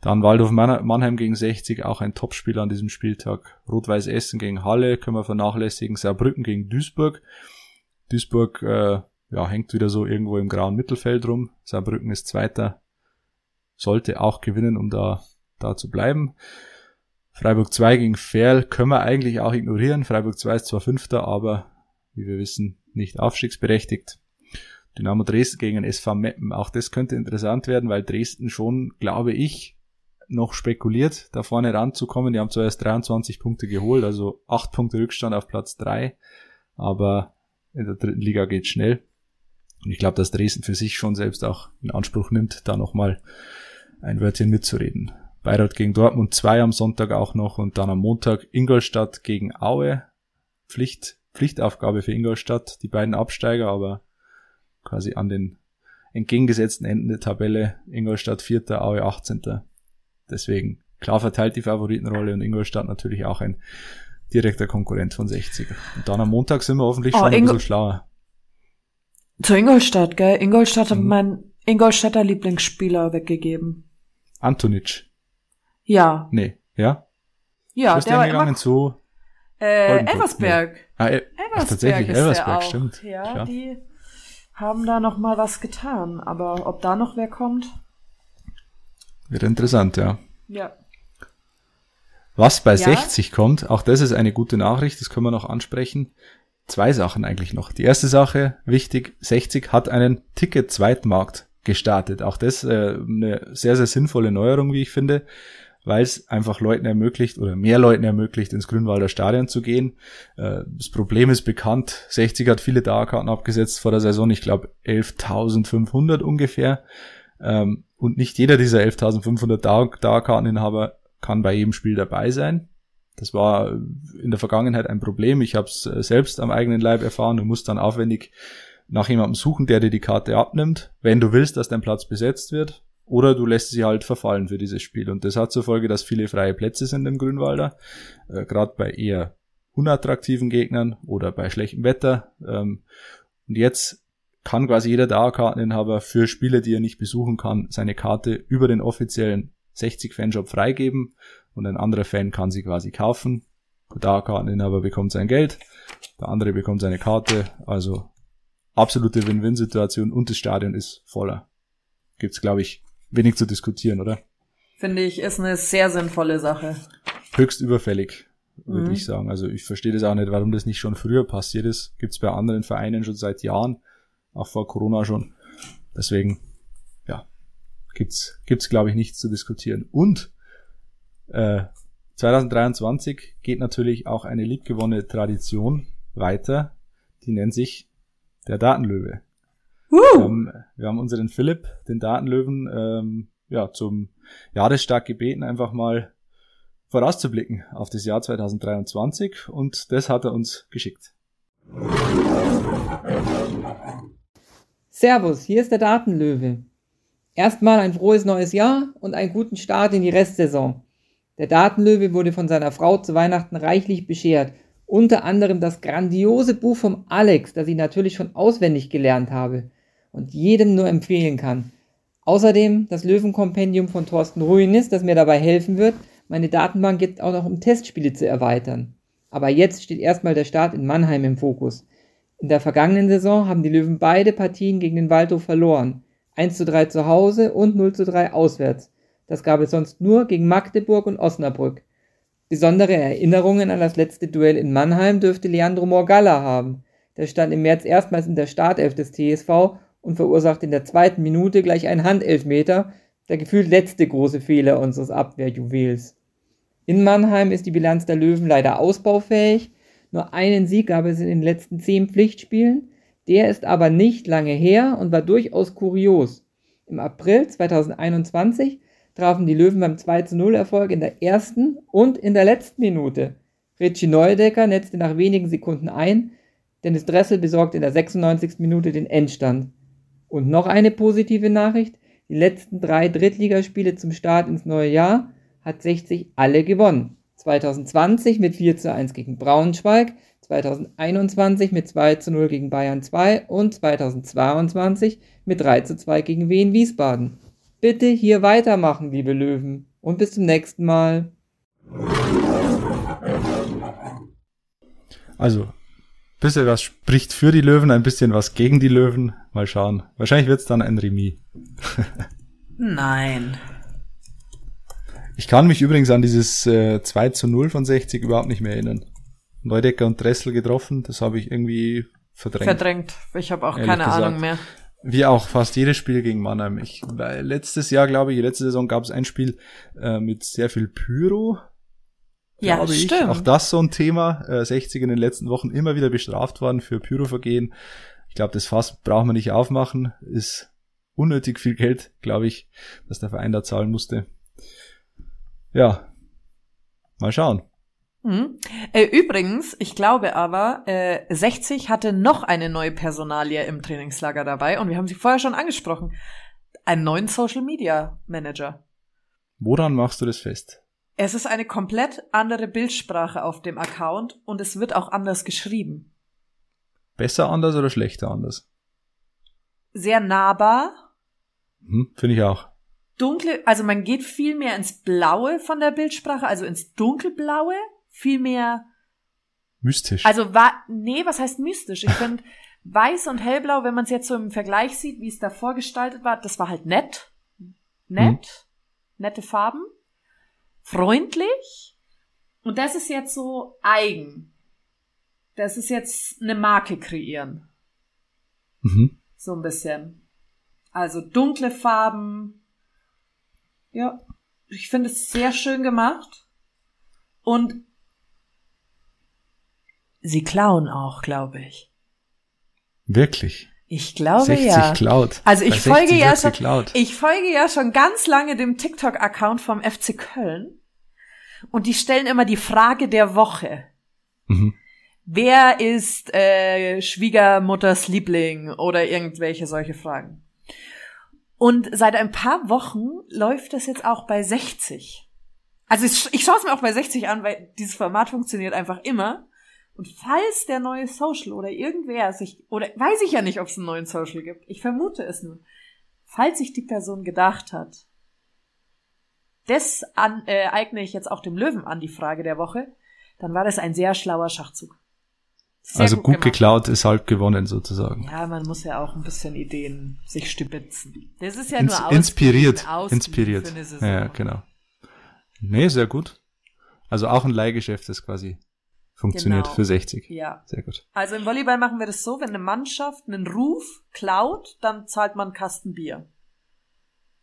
Dann Waldhof Mannheim gegen 60, auch ein Topspiel an diesem Spieltag. Rot-Weiß Essen gegen Halle, können wir vernachlässigen. Saarbrücken gegen Duisburg. Duisburg äh, ja, hängt wieder so irgendwo im grauen Mittelfeld rum. Saarbrücken ist Zweiter, sollte auch gewinnen, um da, da zu bleiben. Freiburg 2 gegen Ferl können wir eigentlich auch ignorieren. Freiburg 2 ist zwar Fünfter, aber wie wir wissen, nicht aufstiegsberechtigt. Dynamo Dresden gegen SV Meppen, auch das könnte interessant werden, weil Dresden schon, glaube ich, noch spekuliert, da vorne ranzukommen. Die haben zwar erst 23 Punkte geholt, also 8 Punkte Rückstand auf Platz 3, aber in der dritten Liga geht schnell. Und ich glaube, dass Dresden für sich schon selbst auch in Anspruch nimmt, da nochmal ein Wörtchen mitzureden. Bayreuth gegen Dortmund 2 am Sonntag auch noch und dann am Montag Ingolstadt gegen Aue. Pflicht, Pflichtaufgabe für Ingolstadt, die beiden Absteiger, aber quasi an den entgegengesetzten Enden der Tabelle. Ingolstadt 4., Aue 18. Deswegen klar verteilt die Favoritenrolle und Ingolstadt natürlich auch ein direkter Konkurrent von 60. Und dann am Montag sind wir hoffentlich Oh, schon ein Ingo- bisschen schlauer. Zu Ingolstadt, gell? Ingolstadt hat Mhm. mein Ingolstädter Lieblingsspieler weggegeben. Antonic. Ja. Nee, ja? Ja, der war gegangen immer, zu. äh, Elversberg. Ah, äh, ach, tatsächlich, ist Elversberg, auch. stimmt. Ja, Klar. die haben da noch mal was getan. Aber ob da noch wer kommt? Wird interessant, ja. Ja. Was bei Ja. 60 kommt, auch das ist eine gute Nachricht, das können wir noch ansprechen. Zwei Sachen eigentlich noch. Die erste Sache, wichtig, 60 hat einen Ticket-Zweitmarkt gestartet. Auch das äh, eine sehr, sehr sinnvolle Neuerung, wie ich finde, weil es einfach Leuten ermöglicht oder mehr Leuten ermöglicht, ins Grünwalder Stadion zu gehen. Äh, das Problem ist bekannt, 60 hat viele Dauerkarten abgesetzt vor der Saison, ich glaube 11.500 ungefähr. Ähm, und nicht jeder dieser 11.500 Dauer Dauerkarteninhaber kann bei jedem Spiel dabei sein. Das war in der Vergangenheit ein Problem. Ich habe es selbst am eigenen Leib erfahren. Du musst dann aufwendig nach jemandem suchen, der dir die Karte abnimmt, wenn du willst, dass dein Platz besetzt wird. Oder du lässt sie halt verfallen für dieses Spiel. Und das hat zur Folge, dass viele freie Plätze sind im Grünwalder. Äh, Gerade bei eher unattraktiven Gegnern oder bei schlechtem Wetter. Ähm, und jetzt kann quasi jeder Dauerkarteninhaber für Spiele, die er nicht besuchen kann, seine Karte über den offiziellen 60-Fanshop freigeben und ein anderer Fan kann sie quasi kaufen. Der Dauerkarteninhaber bekommt sein Geld, der andere bekommt seine Karte, also absolute Win-Win-Situation und das Stadion ist voller. Gibt's, glaube ich, wenig zu diskutieren, oder? Finde ich, ist eine sehr sinnvolle Sache. Höchst überfällig, würde Mhm. ich sagen. Also ich verstehe das auch nicht, warum das nicht schon früher passiert ist. Gibt's bei anderen Vereinen schon seit Jahren, auch vor Corona schon. Deswegen, ja, gibt's, gibt's glaube ich nichts zu diskutieren. Und äh, 2023 geht natürlich auch eine liebgewonnene Tradition weiter. Die nennt sich der Datenlöwe. Wir haben, wir haben unseren Philipp, den Datenlöwen, ähm, ja, zum Jahrestag gebeten, einfach mal vorauszublicken auf das Jahr 2023 und das hat er uns geschickt. Servus, hier ist der Datenlöwe. Erstmal ein frohes neues Jahr und einen guten Start in die Restsaison. Der Datenlöwe wurde von seiner Frau zu Weihnachten reichlich beschert. Unter anderem das grandiose Buch vom Alex, das ich natürlich schon auswendig gelernt habe und jedem nur empfehlen kann. Außerdem das Löwenkompendium von Thorsten Ruinis, das mir dabei helfen wird, meine Datenbank jetzt auch noch um Testspiele zu erweitern. Aber jetzt steht erstmal der Start in Mannheim im Fokus. In der vergangenen Saison haben die Löwen beide Partien gegen den Waldhof verloren. 1 zu 3 zu Hause und 0 zu 3 auswärts. Das gab es sonst nur gegen Magdeburg und Osnabrück. Besondere Erinnerungen an das letzte Duell in Mannheim dürfte Leandro Morgalla haben. Der stand im März erstmals in der Startelf des TSV und verursachte in der zweiten Minute gleich einen Handelfmeter, der gefühlt letzte große Fehler unseres Abwehrjuwels. In Mannheim ist die Bilanz der Löwen leider ausbaufähig. Nur einen Sieg gab es in den letzten zehn Pflichtspielen. Der ist aber nicht lange her und war durchaus kurios. Im April 2021 trafen die Löwen beim 2 zu 0 Erfolg in der ersten und in der letzten Minute. Richie Neudecker netzte nach wenigen Sekunden ein, Dennis Dressel besorgte in der 96. Minute den Endstand. Und noch eine positive Nachricht, die letzten drei Drittligaspiele zum Start ins neue Jahr hat 60 alle gewonnen. 2020 mit 4 zu 1 gegen Braunschweig, 2021 mit 2 zu 0 gegen Bayern 2 und 2022 mit 3 zu 2 gegen Wien Wiesbaden. Bitte hier weitermachen, liebe Löwen. Und bis zum nächsten Mal. Also, bisschen was spricht für die Löwen, ein bisschen was gegen die Löwen. Mal schauen. Wahrscheinlich wird's dann ein Remis. nein. Ich kann mich übrigens an dieses äh, 2 zu 0 von 60 überhaupt nicht mehr erinnern. Neudecker und Dressel getroffen, das habe ich irgendwie verdrängt. Verdrängt. Ich habe auch keine gesagt. Ahnung mehr. Wie auch fast jedes Spiel gegen Mannheim. Ich, weil letztes Jahr, glaube ich, letzte Saison gab es ein Spiel äh, mit sehr viel Pyro. Ja, glaube ich. stimmt. Auch das so ein Thema. Äh, 60 in den letzten Wochen immer wieder bestraft worden für Pyrovergehen. Ich glaube, das Fass braucht man nicht aufmachen. Ist unnötig viel Geld, glaube ich, dass der Verein da zahlen musste. Ja, mal schauen. Mhm. Äh, übrigens, ich glaube aber, äh, 60 hatte noch eine neue Personalie im Trainingslager dabei und wir haben sie vorher schon angesprochen. Einen neuen Social Media Manager. Woran machst du das fest? Es ist eine komplett andere Bildsprache auf dem Account und es wird auch anders geschrieben. Besser anders oder schlechter anders? Sehr nahbar, Hm, Finde ich auch. dunkle, also man geht viel mehr ins Blaue von der Bildsprache, also ins Dunkelblaue, viel mehr, Mystisch. also war, nee, was heißt mystisch? Ich finde, weiß und hellblau, wenn man es jetzt so im Vergleich sieht, wie es davor gestaltet war, das war halt nett. Nett. Nette Farben. Freundlich. Und das ist jetzt so eigen. Das ist jetzt eine Marke kreieren. mhm. So ein bisschen. Also dunkle Farben. Ja, ich finde es sehr schön gemacht. Und sie klauen auch, glaube ich. Wirklich. Ich glaube 60 ja. klaut. Also ich folge 60 ja schon, geklaut. ich folge ja schon ganz lange dem TikTok-Account vom FC Köln. Und die stellen immer die Frage der Woche. Mhm. Wer ist äh, Schwiegermutters Liebling oder irgendwelche solche Fragen. Und seit ein paar Wochen läuft das jetzt auch bei 60. Also ich, ich schaue es mir auch bei 60 an, weil dieses Format funktioniert einfach immer. Und falls der neue Social oder irgendwer sich, oder weiß ich ja nicht, ob es einen neuen Social gibt, ich vermute es nur, falls sich die Person gedacht hat, das an, äh, eigne ich jetzt auch dem Löwen an, die Frage der Woche, dann war das ein sehr schlauer Schachzug. Sehr also gut, gemacht. geklaut ist halb gewonnen sozusagen. Ja, man muss ja auch ein bisschen Ideen sich stibitzen. Das ist ja Ins, nur ausgeben, inspiriert. ausgeben Inspiriert. Ja, genau. Nee, sehr gut. Also auch ein Leihgeschäft, das quasi funktioniert Genau. für 60. Ja. Sehr gut. Also im Volleyball machen wir das so, wenn eine Mannschaft einen Ruf klaut, dann zahlt man einen Kasten Bier.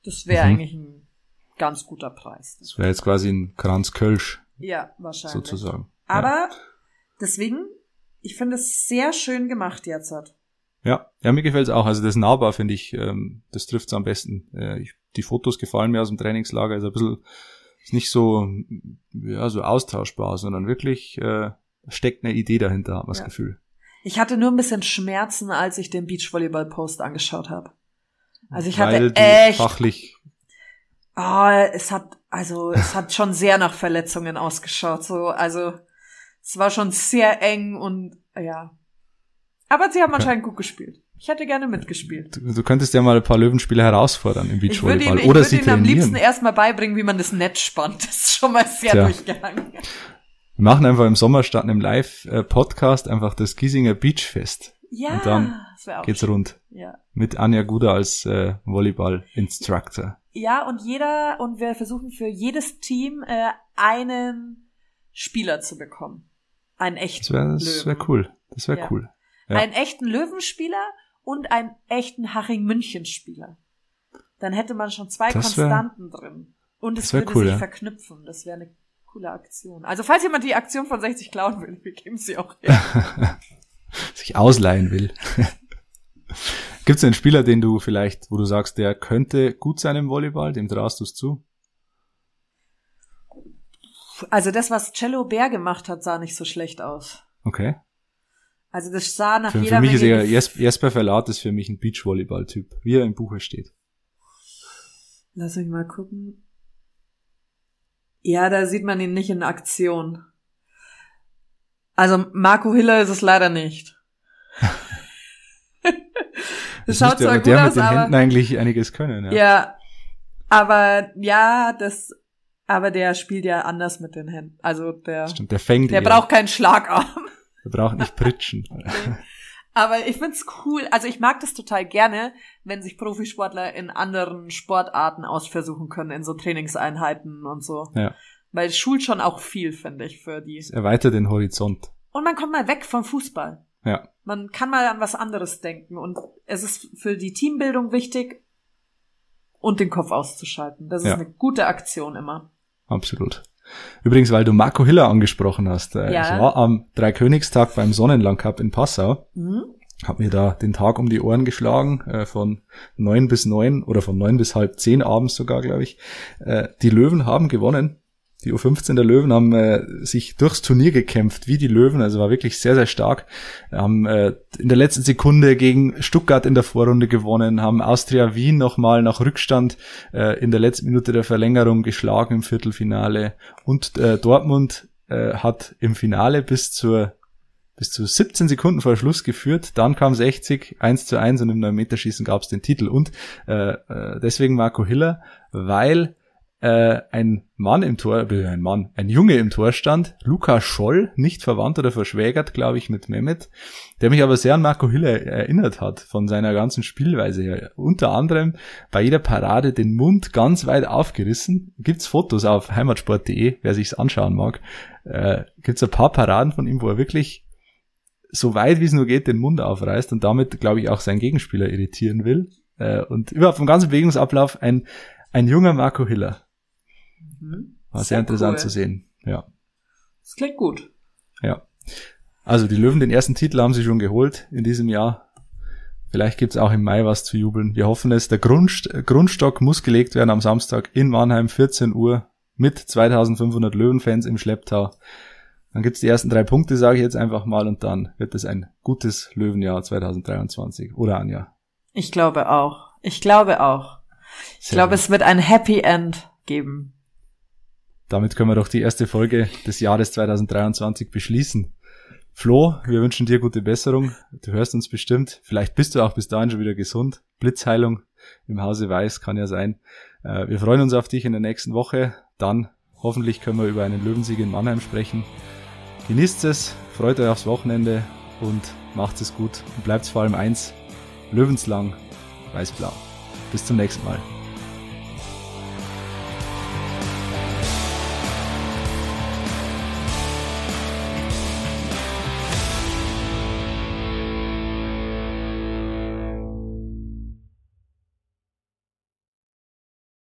Das wäre Mhm. eigentlich ein ganz guter Preis. Das wäre jetzt quasi ein Kranz Kölsch Ja, wahrscheinlich. sozusagen. Aber deswegen, ich finde es sehr schön gemacht jetzt. Hat. Ja, ja, mir gefällt's auch. Also das nahbar finde ich, ähm, das trifft's am besten. Äh, ich, die Fotos gefallen mir aus dem Trainingslager. Ist ein bisschen, ist nicht so, ja, so austauschbar, sondern wirklich äh, steckt eine Idee dahinter, hat man das Ja. Gefühl. Ich hatte nur ein bisschen Schmerzen, als ich den Beachvolleyball-Post angeschaut habe. Also ich hatte Weil die echt fachlich, Ah, es hat, also, es hat schon sehr nach Verletzungen ausgeschaut, so, also, es war schon sehr eng und, ja. Aber sie haben Okay. anscheinend gut gespielt. Ich hätte gerne mitgespielt. du, du könntest ja mal ein paar Löwenspieler herausfordern im Ich würde Beachvolleyball ihm, ich oder würde sie ihm am liebsten erstmal beibringen, wie man das Netz spannt. Das ist schon mal sehr Tja. durchgegangen. Wir machen einfach im Sommer statt einem Live-Podcast einfach das Giesinger Beachfest. Ja, Und dann Geht's schön. rund. Ja. Mit Anja Guder als äh, Volleyball-Instructor. ja, und jeder, und wir versuchen für jedes Team äh, einen Spieler zu bekommen. Einen echten Das wäre wär cool. Das wäre Ja. cool. Ja. einen echten Löwenspieler und einen echten Haching-München-Spieler. Dann hätte man schon zwei Das wär- Konstanten drin. Und es wär würde cool, sich ja. verknüpfen. Das wäre eine coole Aktion. Also falls jemand die Aktion von 60 klauen will, wir geben sie auch her. Sich ausleihen will. Gibt es einen Spieler, den du vielleicht, wo du sagst, der könnte gut sein im Volleyball, dem traust du es zu? Also das, was Cello Bär gemacht hat, sah nicht so schlecht aus. Okay. Also das sah nach Für, jeder für mich ist Menge eher Gef- Jes- Jesper Verlat ist für mich ein Beachvolleyball-Typ, wie er im Buche steht. Lass mich mal gucken. Ja, da sieht man ihn nicht in Aktion. Also Marco Hiller ist es leider nicht. das schaut zwar gut der aus, mit den aber Händen eigentlich einiges können. Ja. ja, aber ja, das, aber der spielt ja anders mit den Händen. Also der, Stimmt, der fängt der eher. braucht keinen Schlagarm. Der braucht nicht pritschen. Aber ich find's cool, also ich mag das total gerne, wenn sich Profisportler in anderen Sportarten ausversuchen können, in so Trainingseinheiten und so. Ja. Weil es schult schon auch viel, finde ich, für die. Es erweitert den Horizont. Und man kommt mal weg vom Fußball. Ja. Man kann mal an was anderes denken. Und es ist für die Teambildung wichtig und den Kopf auszuschalten. Das ist Ja. eine gute Aktion immer. Absolut. Übrigens, weil du Marco Hiller angesprochen hast. Äh, Ja. Ich war am Dreikönigstag beim Sonnenland Cup in Passau. Mhm. Hab mir da den Tag um die Ohren geschlagen, äh, von neun bis neun oder von neun bis halb zehn abends sogar, glaube ich. Äh, die Löwen haben gewonnen die U15 der Löwen haben äh, sich durchs Turnier gekämpft, wie die Löwen, also war wirklich sehr, sehr stark. Haben äh, in der letzten Sekunde gegen Stuttgart in der Vorrunde gewonnen, haben Austria Wien nochmal nach Rückstand äh, in der letzten Minute der Verlängerung geschlagen im Viertelfinale. Und äh, Dortmund äh, hat im Finale bis zur bis zu 17 Sekunden vor Schluss geführt, dann kam 60, 1 zu 1 und im 9-Meterschießen gab es den Titel. Und äh, äh, deswegen Marco Hiller, weil äh, ein Mann im Tor, äh, ein Mann, ein Junge im Tor stand, Luca Scholl, nicht verwandt oder verschwägert, glaube ich, mit Mehmet, der mich aber sehr an Marco Hiller erinnert hat, von seiner ganzen Spielweise her. Unter anderem bei jeder Parade den Mund ganz weit aufgerissen. Gibt's Fotos auf heimatsport.de, wer sich's anschauen mag. Äh, gibt's ein paar Paraden von ihm, wo er wirklich so weit wie es nur geht den Mund aufreißt und damit, glaube ich, auch seinen Gegenspieler irritieren will. Äh, und überhaupt vom ganzen Bewegungsablauf ein, ein junger Marco Hiller. Mhm. War sehr, sehr interessant cool. zu sehen. Ja. Das klingt gut. Ja. Also die Löwen, den ersten Titel haben sie schon geholt in diesem Jahr. Vielleicht gibt's auch im Mai was zu jubeln. Wir hoffen es. Der Grundst Grundstock muss gelegt werden am Samstag in Mannheim, 14 Uhr, mit 2500 Löwenfans im Schlepptau. Dann gibt's die ersten drei Punkte, sage ich jetzt einfach mal, und dann wird es ein gutes Löwenjahr 2023. Oder Anja? Ich glaube auch. Ich glaube auch. Ich Sehr glaube, gut. es wird ein Happy End geben. Damit können wir doch die erste Folge des Jahres 2023 beschließen. Flo, wir wünschen dir gute Besserung. Du hörst uns bestimmt. Vielleicht bist du auch bis dahin schon wieder gesund. Blitzheilung im Hause Weiß kann ja sein. Äh, wir freuen uns auf dich in der nächsten Woche. Dann hoffentlich können wir über einen Löwensieg in Mannheim sprechen. Genießt es, freut euch aufs Wochenende und macht es gut und bleibt vor allem eins, löwenslang weiß-blau. Bis zum nächsten Mal.